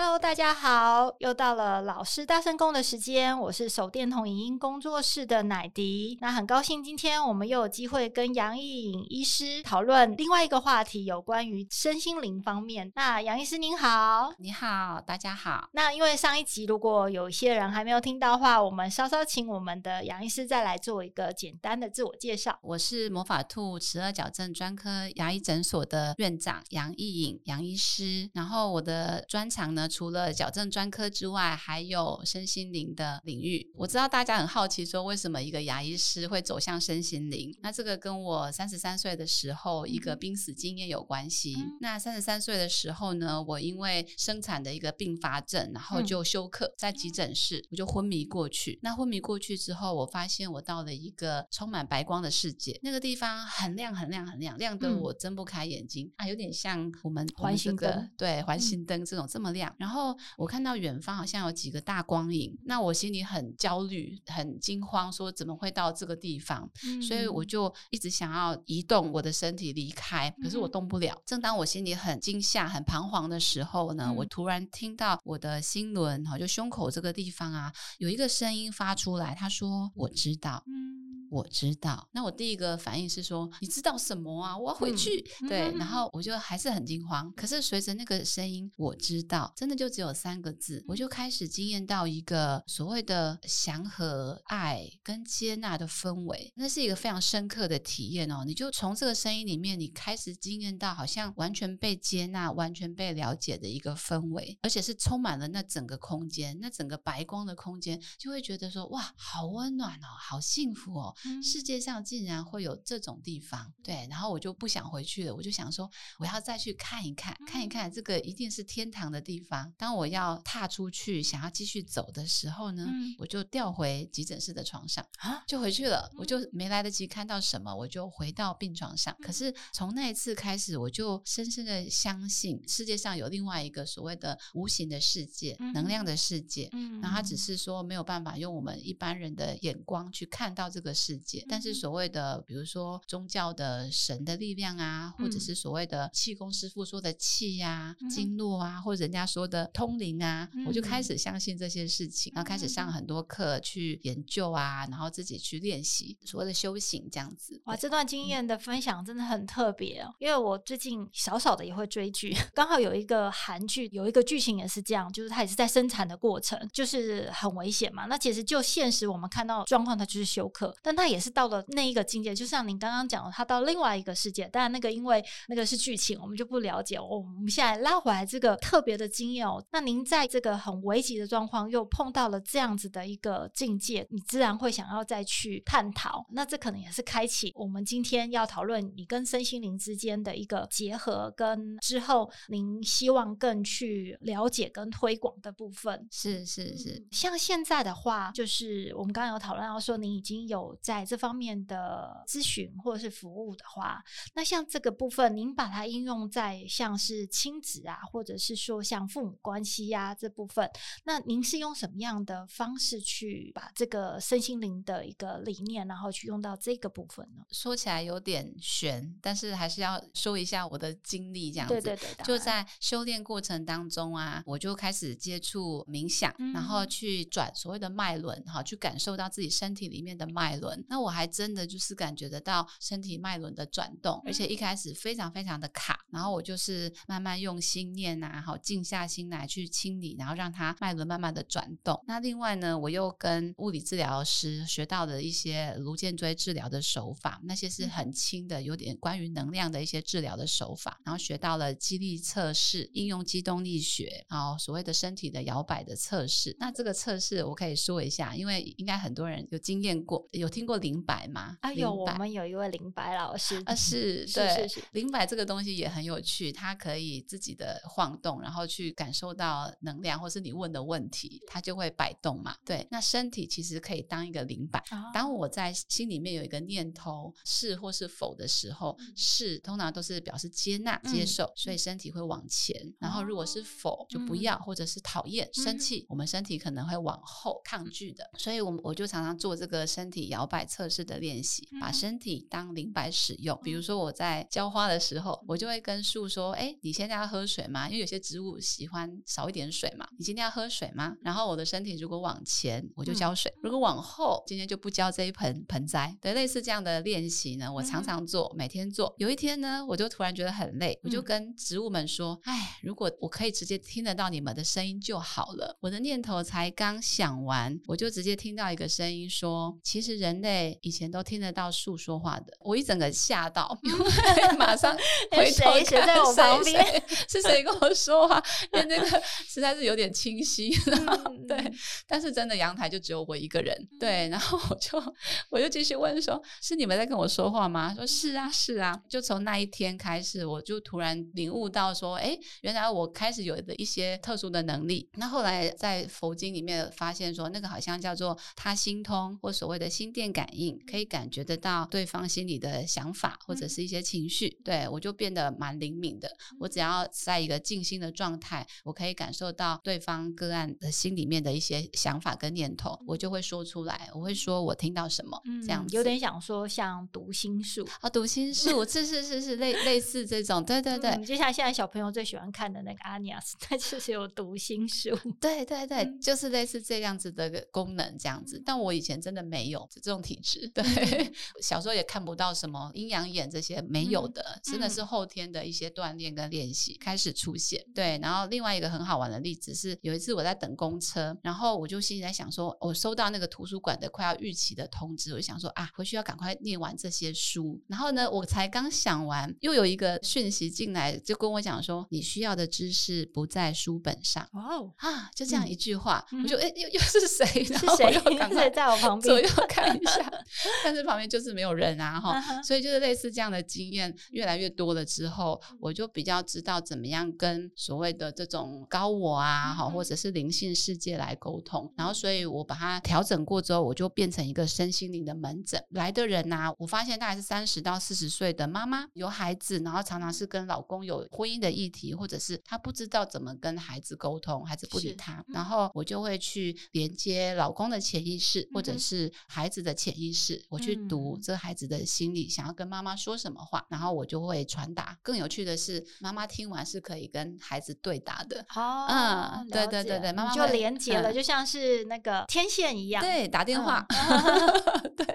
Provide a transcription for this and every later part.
Hello，大家好，又到了老师大声公的时间。我是手电筒影音工作室的奶迪。那很高兴今天我们又有机会跟杨艺颖医师讨论另外一个话题，有关于身心灵方面。那杨医师您好，你好，大家好。那因为上一集如果有一些人还没有听到的话，我们稍稍请我们的杨医师再来做一个简单的自我介绍。我是魔法兔齿顎矫正专科牙医诊所的院长杨艺颖杨医师。然后我的专长呢，除了矫正专科之外，还有身心灵的领域。我知道大家很好奇，说为什么一个牙医师会走向身心灵？那这个跟我三十三岁的时候一个濒死经验有关系。嗯、那三十三岁的时候呢，我因为生产的一个并发症，然后就休克在急诊室，我就昏迷过去。那昏迷过去之后，我发现我到了一个充满白光的世界，那个地方很亮很亮很亮，亮得我睁不开眼睛、嗯、啊，有点像我们环形灯，对，环形灯这种这么亮，然后。我看到远方好像有几个大光影，那我心里很焦虑、很惊慌，说怎么会到这个地方？嗯、所以我就一直想要移动我的身体离开，可是我动不了。嗯、正当我心里很惊吓、很彷徨的时候呢，嗯、我突然听到我的心轮哈，就胸口这个地方啊，有一个声音发出来，他说：“我知道。”嗯我知道，那我第一个反应是说，你知道什么啊？我要回去。嗯、对，然后我就还是很惊慌。可是随着那个声音，我知道，真的就只有三个字，我就开始惊艳到一个所谓的祥和、爱跟接纳的氛围。那是一个非常深刻的体验哦。你就从这个声音里面，你开始惊艳到好像完全被接纳、完全被了解的一个氛围，而且是充满了那整个空间，那整个白光的空间，就会觉得说，哇，好温暖哦，好幸福哦。世界上竟然会有这种地方，对，然后我就不想回去了，我就想说，我要再去看一看，看一看这个一定是天堂的地方。当我要踏出去，想要继续走的时候呢，我就调回急诊室的床上啊，就回去了，我就没来得及看到什么，我就回到病床上。可是从那一次开始，我就深深的相信世界上有另外一个所谓的无形的世界，能量的世界。嗯，然后它只是说没有办法用我们一般人的眼光去看到这个世界。但是所谓的，比如说宗教的神的力量啊，或者是所谓的气功师傅说的气呀、啊、经络啊，或者人家说的通灵啊，我就开始相信这些事情，然后开始上很多课去研究啊，然后自己去练习所谓的修行这样子。哇，这段经验的分享真的很特别哦，因为我最近少少的也会追剧，刚好有一个韩剧，有一个剧情也是这样，就是它也是在生产的过程，就是很危险嘛。那其实就现实我们看到状况，它就是休克，但它也是到了那一个境界，就像您刚刚讲的，他到另外一个世界。当然，那个因为那个是剧情，我们就不了解。我们现在拉回来这个特别的经验哦。那您在这个很危急的状况，又碰到了这样子的一个境界，你自然会想要再去探讨。那这可能也是开启我们今天要讨论你跟身心灵之间的一个结合，跟之后您希望更去了解跟推广的部分。是是是，像现在的话，就是我们刚刚有讨论到说，您已经有在这方面的咨询或者是服务的话，那像这个部分，您把它应用在像是亲子啊，或者是说像父母关系呀、啊、这部分，那您是用什么样的方式去把这个身心灵的一个理念，然后去用到这个部分呢？说起来有点悬，但是还是要说一下我的经历，这样子。对对对，就在修炼过程当中啊，我就开始接触冥想，嗯、然后去转所谓的脉轮，哈，去感受到自己身体里面的脉轮。那我还真的就是感觉得到身体脉轮的转动，而且一开始非常非常的卡，然后我就是慢慢用心念啊，好静下心来去清理，然后让它脉轮慢慢的转动。那另外呢，我又跟物理治疗师学到的一些颅荐椎治疗的手法，那些是很轻的，有点关于能量的一些治疗的手法，然后学到了肌力测试，应用机动力学，然后所谓的身体的摇摆的测试。那这个测试我可以说一下，因为应该很多人有经验过，有听过灵摆吗？啊，有，我们有一位灵摆老师啊，是，是对，灵摆这个东西也很有趣，它可以自己的晃动，然后去感受到能量，或是你问的问题，它就会摆动嘛。对，那身体其实可以当一个灵摆。哦、当我在心里面有一个念头是或是否的时候，嗯、是通常都是表示接纳、接受，嗯、所以身体会往前。然后如果是否，就不要，嗯、或者是讨厌、生气，嗯、我们身体可能会往后抗拒的。所以，我我就常常做这个身体摇摆测试的练习，把身体当灵摆使用。比如说我在浇花的时候，我就会跟树说：“哎，你现在要喝水吗？因为有些植物喜欢少一点水嘛。你今天要喝水吗？”然后我的身体如果往前，我就浇水；如果往后，今天就不浇这一盆盆栽。对，类似这样的练习呢，我常常做，每天做。有一天呢，我就突然觉得很累，我就跟植物们说：“哎，如果我可以直接听得到你们的声音就好了。”我的念头才刚想完，我就直接听到一个声音说：“其实人类以前都听得到树说话的。”我一整个吓到，马上 回头谁在我旁边，是谁跟我说话？那个实在是有点清晰，嗯、对。但是真的阳台就只有我一个人，对。然后我就我就继续问说：“是你们在跟我说话吗？”说：“是啊，是啊。”就从那一天开始，我就突然领悟到说：“哎，原来我开始有的一些特殊的能力。”那后来在佛经里面发现说，那个好像叫做他心通，或所谓的心电感应，可以感觉得到对方心里的想法或者是一些情绪。对，我就变得蛮灵敏的。我只要在一个静心的状态，我可以感受到对方个案的心里面的一些想法跟念头，我就会说出来。我会说我听到什么，这样子有点想说像读心术啊，读心术，是是是是类类似这种，对对对，就像现在小朋友最喜欢看的那个阿尼亚斯，它就是有读心术，对对对，就是类似这样子的功能这样子。但我以前真的没有这种体质，对，小时候也看不到什么阴阳眼这些没有的，真的是后天的一些锻炼跟练习开始出现。对，然后另外一个很好玩的例子是，有一次我在等公车，然后我就心里在想说，我收到那个图书馆的快要逾期的通知，我就想说啊，回去要赶快念完这些书。然后呢，我才刚想完，又有一个讯息进来，就跟我讲说，你需要的知识不在书本上。哦啊，就这样一句话，嗯、我就哎，又又是谁？然后我又赶快在我旁边左右看一下，但是旁边就是没有人啊哈，所以就是类似这样的经验越来越多了之后，我就比较知道怎么样跟所谓的这种高我啊，哈，或者是灵性世界来沟通。然后，所以我把它调整过之后，我就变成一个身心灵的门诊。来的人呐，我发现大概是三十到四十岁的妈妈，有孩子，然后常常是跟老公有婚姻的议题，或者是她不知道怎么跟孩子沟通，孩子不理她，然后我就会去连接老公的潜意识，或者是孩子的潜意识，我去读这孩子的心理想要跟妈妈说什么话，然后我就会传达。更有趣的是，妈妈听完是可以跟孩子对答的。哦，嗯，对对对对，妈妈就连接了，就像是那个天线一样。对，打电话，对，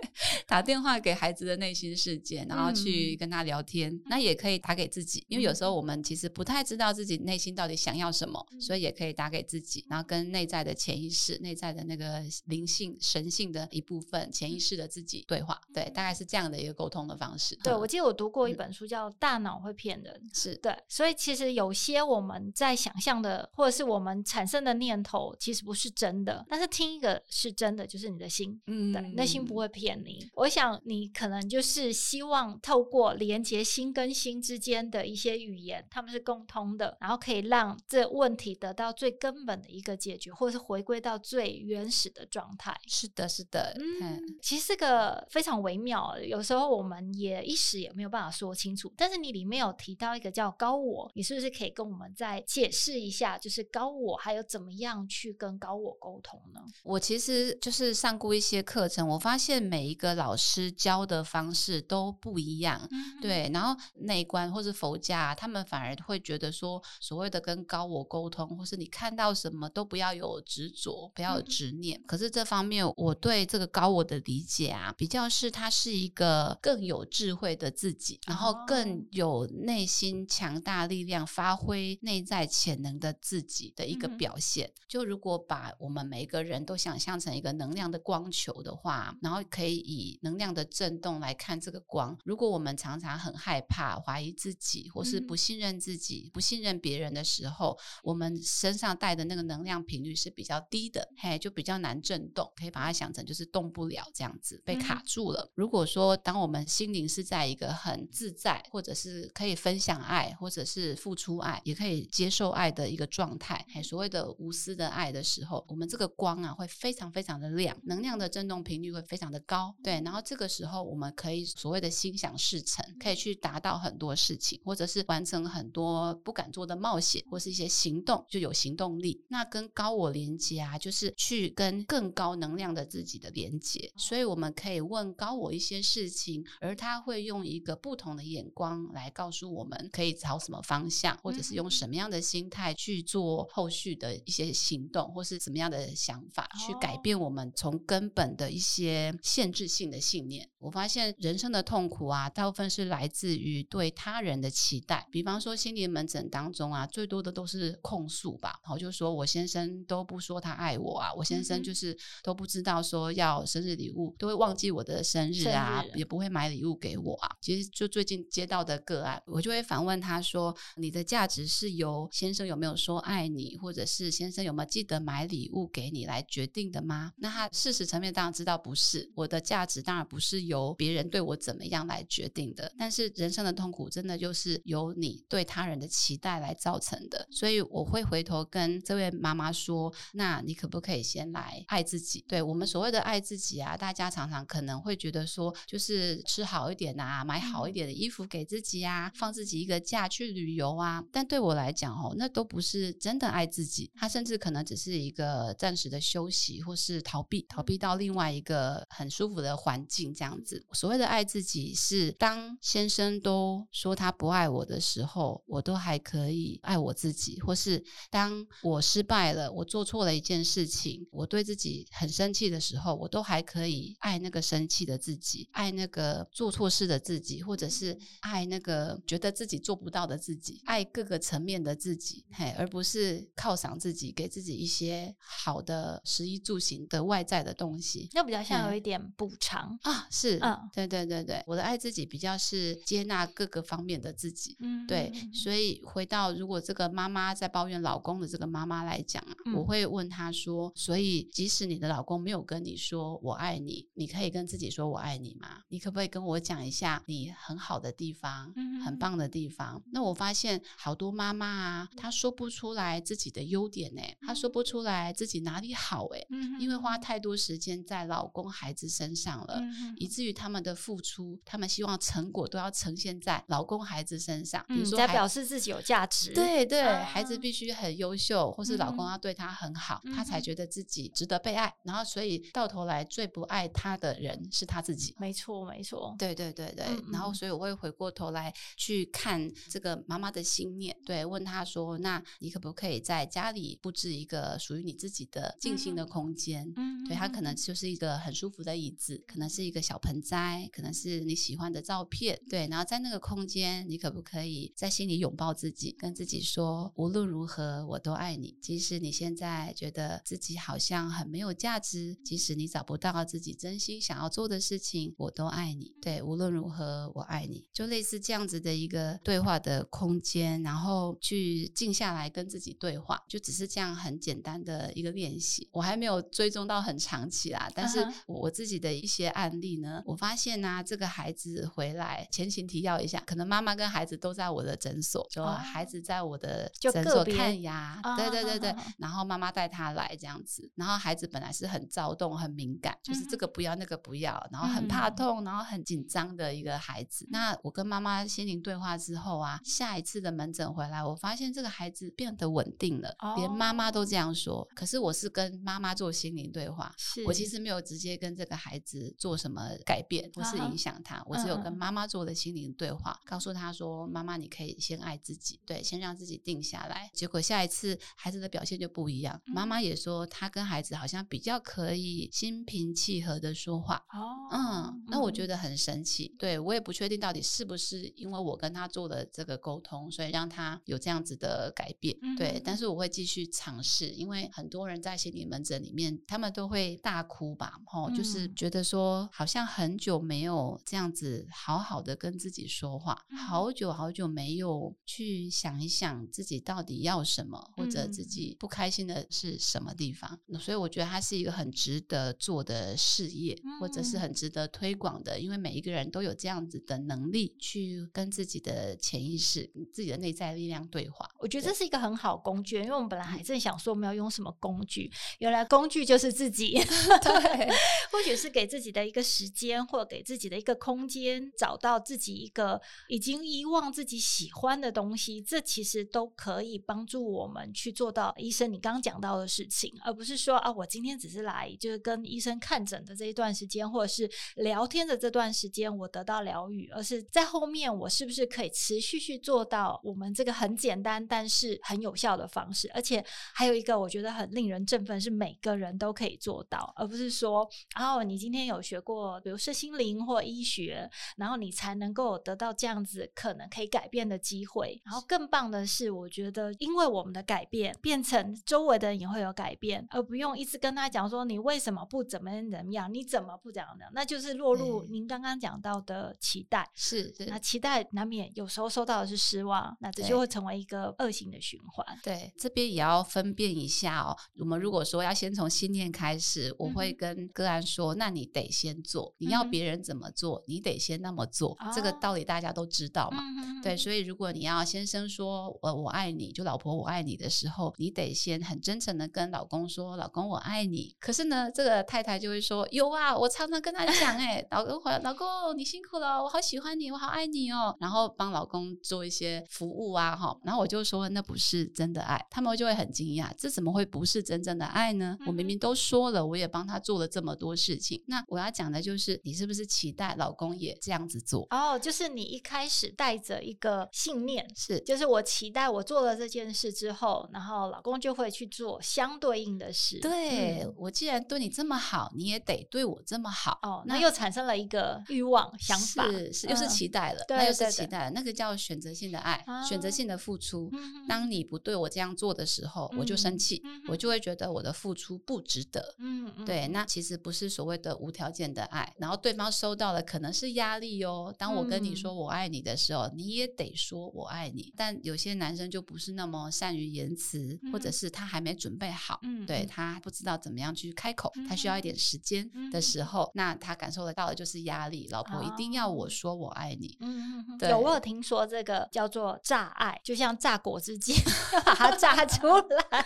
打电话给孩子的内心世界，然后去跟他聊天。那也可以打给自己，因为有时候我们其实不太知道自己内心到底想要什么，所以也可以打给自己，然后跟内在的潜意识、内在的那个灵性、神性的一部分潜意识的自己对话。对，大概是这样的一个沟通的方式。对，我记得我读过一本书叫《大脑会骗人》，是对，所以其实有些我们在想象的，或者是我们产生的念头，其实不是真的。但是听一个是真的，就是你的心，嗯，对，内心不会骗你。我想你可能就是希望透过连接心跟心之间的一些语言，他们是共通的，然后可以让这问题得到最根本的一个解决，或者是回归到最原始的状态。是的，是的，嗯，其实这个非常微妙，有时候我们也一时也没有办法说清楚。但是你里面有提到一个叫高我，你是不是可以跟我们再解释一下，就是高我还有怎么样去跟高我沟通呢？我其实就是上过一些课程，我发现每一个老师教的方式都不一样，嗯、对。然后内观或是佛家，他们反而会觉得说，所谓的跟高我沟通，或是你看到什么都不要有执着，不要有执念。嗯、可是这方面，我对这个高我的理解啊，比较是他是一个更有智慧的自己，然后更有内心强大力量、发挥内在潜能的自己的一个表现。嗯、就如果把我们每一个人都想象成一个能量的光球的话，然后可以以能量的震动来看这个光。如果我们常常很害怕、怀疑自己，或是不信任自己、嗯、不信任别人的时候，我们身上带的那个能量频率是比较低的，嘿，就比较难震动。可以把它想成就是动不了这样子被卡住了。嗯、如果说当我们心灵是在一个很自在，或者是可以分享爱，或者是付出爱，也可以接受爱的一个状态，还所谓的无私的爱的时候，我们这个光啊会非常非常的亮，能量的振动频率会非常的高。对，然后这个时候我们可以所谓的心想事成，可以去达到很多事情，或者是完成很多不敢做的冒险，或是一些行动就有行动力。那跟高我连接啊，就是去跟更高能量的自己的连接。所以我们可以问高我一些事情，而他会用一个不同的眼光来告诉我们可以朝什么方向，或者是用什么样的心态去做后续的一些行动，或是怎么样的想法去改变我们从根本的一些限制性的信念。我发现人生的痛苦啊，大部分是来自于对他人的期待。比方说心灵门诊当中啊，最多的都是控诉吧，然后就说我先生都不说他爱我啊，我先生就是都不知道说要生日礼物，都会忘记我的生日啊，也不会买礼物给我啊。其实就最近接到的个案，我就会反问他说：“你的价值是由先生有没有说爱你，或者是先生有没有记得买礼物给你来决定的吗？”那他事实层面当然知道不是，我的价值当然不是由别人对我怎么样来决定的。但是人生的痛苦真的就是由你对他人的期待来造成的。所以我会回头跟这位妈妈说：“那你可不可以先来爱自己？”对，我们所谓的爱自己啊，大家常常可能会觉得说，就是吃好一点啊，买好一点的衣服给自己啊，放自己一个假去旅游啊。但对我来讲哦，那都不是真的爱自己。他甚至可能只是一个暂时的休息，或是逃避，逃避到另外一个很舒服的环境这样子。所谓的爱自己，是当先生都说他不爱我的时候，我都还可以爱我自己；或是当我失败了，我做错了一件事情，我对自己很生气的时候，我都还可以爱那个生气的自己，爱那个做错事的自己，或者是爱那个觉得自己做不到的自己，爱各个层面的自己，嘿，而不是犒赏自己，给自己一些好的食衣住行的外在的东西，那比较像有一点补偿。啊，是，嗯，对对对对，我的爱自己比较是接纳各个方面的自己，嗯，对，所。以回到如果这个妈妈在抱怨老公的这个妈妈来讲啊，嗯，我会问她说，所以即使你的老公没有跟你说我爱你，你可以跟自己说我爱你吗？你可不可以跟我讲一下你很好的地方，嗯，很棒的地方？那我发现好多妈妈啊，她说不出来自己的优点呢，她说不出来自己哪里好哎，因为花太多时间在老公孩子身上了，以至于他们的付出，他们希望成果都要呈现在老公孩子身上，比如说在表示自己有价值，对对，孩子必须很优秀，或是老公要对他很好，他才觉得自己值得被爱。然后所以到头来最不爱他的人是他自己，没错没错，对对对对。然后所以我会回过头来去看这个妈妈的心念，对，问他说：“那你可不可以在家里布置一个属于你自己的静心的空间？”嗯，对，它可能就是一个很舒服的椅子，可能是一个小盆栽，可能是你喜欢的照片，对。然后在那个空间，你可不可以在心里拥抱自己，跟自己说：“无论如何，我都爱你。即使你现在觉得自己好像很没有价值，即使你找不到自己真心想要做的事情，我都爱你。对，无论如何，我爱你。”就类似这样子的一个对话的空间，然后去静下来跟自己对话，就只是这样很简单的一个练习。我还没有追踪到很长期啦，但是我自己的一些案例呢，我发现呢、啊，这个孩子回来，前情提要一下，可能妈妈跟孩子都在我的诊所，就孩子在我的诊所看牙，对对对对，然后妈妈带他来这样子，然后孩子本来是很躁动、很敏感，就是这个不要那个不要，然后很怕痛，然后很紧张的一个孩子。那我跟妈妈心灵对话之后啊，下一次的门诊回来，我发现这个孩子变得稳定了，连妈妈都这样说。可是我是跟妈妈做心灵对话，我其实没有直接跟这个孩子做什么改变不是影响他，我只有跟妈妈做的心灵对话，告诉他说：“妈妈，你可以先爱自己，对，先让自己定下来。”结果下一次孩子的表现就不一样，妈妈也说他跟孩子好像比较可以心平气和的说话。哦，嗯，那我觉得很神奇。对，我也不确定到底是不是因为我跟他做的这个沟通，所以让他有这样子的改变。对，但是我会继续尝试，因为很多人在心理门诊里面，他们都会大哭吧，吼，就是觉得说好像很久没有这样子好好的跟自己说话，好久好久没有去想一想自己到底要什么，或者自己不开心的是什么地方。所以我觉得它是一个很值得做的事业，嗯、或者是很值得推广的，因为每一个人都有这样子的能力去跟自己的潜意识、自己的内在力量对话。我觉得这是一个很好工具，因为我们本来还正想说我们要用什么工具，原来工具就是自己。对，或许是给自己的一个时间，或者给自己的一个空间，找到自己一个已经遗忘自己喜欢的东西，这其实都可以帮助我们去做到医生你刚刚讲到的事情，而不是说啊，我今天只是来就是跟医生看诊的这一段时间，或者是聊天的这段时间，我得到疗愈，而是在后面我是不是可以持续去做到我们这个很简单但是很有效的方式，而且还有一个我觉得很令人振奋，是每个人都可以做到，而不是说，哦，你今天有学过，比如是心灵或医学，然后你才能够得到这样子可能可以改变的机会。然后更棒的是，我觉得因为我们的改变，变成周围的人也会有改变，而不用一直跟他讲说你为什么不怎么怎么样，你怎么不怎样的，那就是落入您刚刚讲到的期待。是，是，那期待难免有时候收到的是失望，那这就会成为一个恶性的循环。对，这边也要分辨一下哦。我们如果说要先从信念开始，我会跟个案说，那你得先做，你要别人怎么做，你得先那么做。这个道理大家都知道嘛。对，所以如果你要先生说我我爱你，就老婆我爱你的时候，你得先很真诚的跟老公说，老公我爱你。可是呢，这个太太就会说，有啊，我常常跟他讲，哎，老公老公你辛苦了，我好喜欢你，我好爱你哦。然后帮老公做一些服务啊，哈，然后我就说那不是真的爱，他们就会很惊讶，这怎么会不是真正的爱呢？我明明都说了，我也帮他做了这么多事情。那我要讲的就是，你是不是期待老公也这样子做？哦，就是你一开始带着一个信念，是，就是我期待我做了这件事之后，然后老公就会去做相对应的事。对，嗯，我既然对你这么好，你也得对我这么好。哦，那又产生了一个欲望想法，是，是，又是期待了，嗯，那又是期待了，那个叫选择性的爱，啊，选择性的付出。当你不对我这样做的时候，嗯，我就生气，嗯，我就会觉得我的付出不值得。嗯，对，那其实不是所谓的无条件的爱，然后对方收到了可能是压力哟。当我跟你说我爱你的时候，你也得说我爱你。但有些男生就不是那么善于言辞，或者是他还没准备好，对，他不知道怎么样去开口，他需要一点时间的时候，那他感受得到的就是压力。老婆一定要我说我爱你。嗯，对，有我有听说这个叫做炸爱，就像榨果汁机，把它榨出来。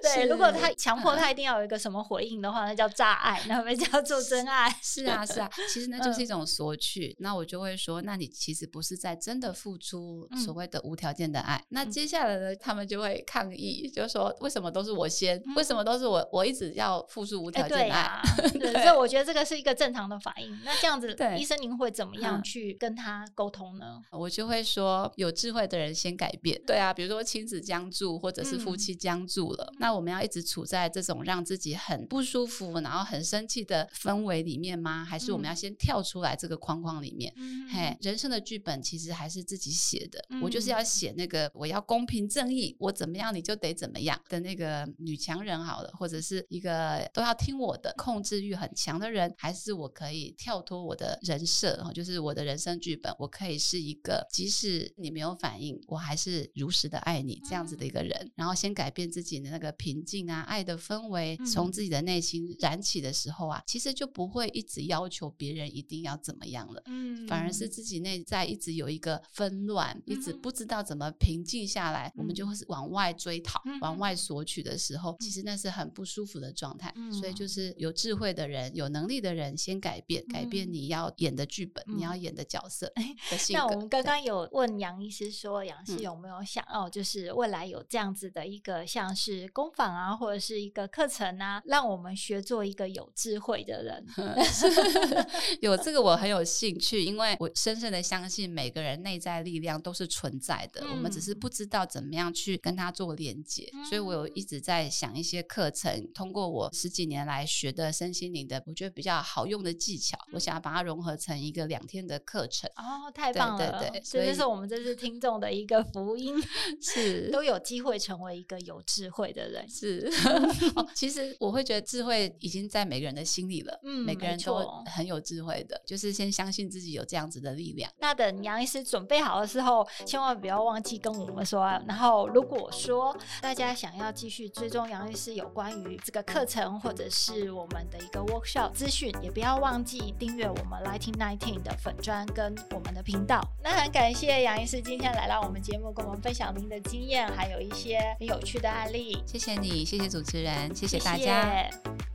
对，如果他强迫他一定要有一个什么回应的话，那叫榨爱，那被叫做真爱。是啊，是啊，其实那就是一种索取。那我就会说，那你其实不是在真的付出所谓的无条件的爱。那接下来呢，他们就会抗议，就说为什么都是我先？为什么都是我？我一直要付出无条件的爱？对，所以我觉得这个是一个正常的反应。那这样子，医生您会怎么样去跟他沟通呢？我就会说，有智慧的人先改变。对啊，比如说亲子僵住，或者是夫妻僵住了，那我们要一直处在这种让自己很不舒服，然后很生气的氛围里面吗？还是我们要先跳出来这个框框里面？嗯、嘿，人生的剧本其实还是自己写的。嗯、我就是要写那个我要公平正义，我怎么样你就得怎么样的那个女强人好了，或者是一个都要听我的、控制欲很强的人，还是我可以跳脱我的人设，就是我的人生剧本，我可以是一个即使你没有反应，我还是如实的爱你这样子的一个人。嗯、然后先改变自己的那个平静啊、爱的氛围，从自己的内心燃起的时候啊，其实就不会一直要求别人一定要怎么样了。嗯，反而是自己内在一直有一个纷乱，一直不知道怎么平静下来，嗯、我们就会是往外追讨、嗯、往外索取的时候，其实那是很不舒服的状态。嗯、所以就是有智慧的人、有能力的人先改变，改变你要演的剧本、嗯、你要演的角色 的性格。那我们刚刚有问杨医师说，杨医师有没有想要，就是未来有这样子的一个像是工坊啊，或者是一个课程啊，让我们学做一个有智慧的人。有这个我很有兴趣，因为我深深的相信每个人内在力量都是存在的，嗯、我们只是不知道怎么样去跟他做连接。嗯、所以我有一直在想一些课程，通过我十几年来学的身心灵的，我觉得比较好用的技巧，嗯、我想要把它融合成一个两天的课程。哦，太棒了！对对对，所以这是我们这次听众的一个福音，是都有机会成为一个有智慧的人。是 哦，其实我会觉得智慧已经在每个人的心里了。嗯，每个人都很有智慧的，就是先相信自己有这样子的力量。那等杨医师准备好的时候，千万不要忘记跟我们说。然后，如果说大家想要继续追踪杨医师有关于这个课程或者是我们的一个 workshop 资讯，也不要忘记订阅我们 Lighting Nineteen 的粉砖跟我们的频道。那很感谢杨医师今天来到我们节目，跟我们分享您的经验，还有一些很有趣的案例。谢谢你，谢谢主持人，谢谢大家。谢谢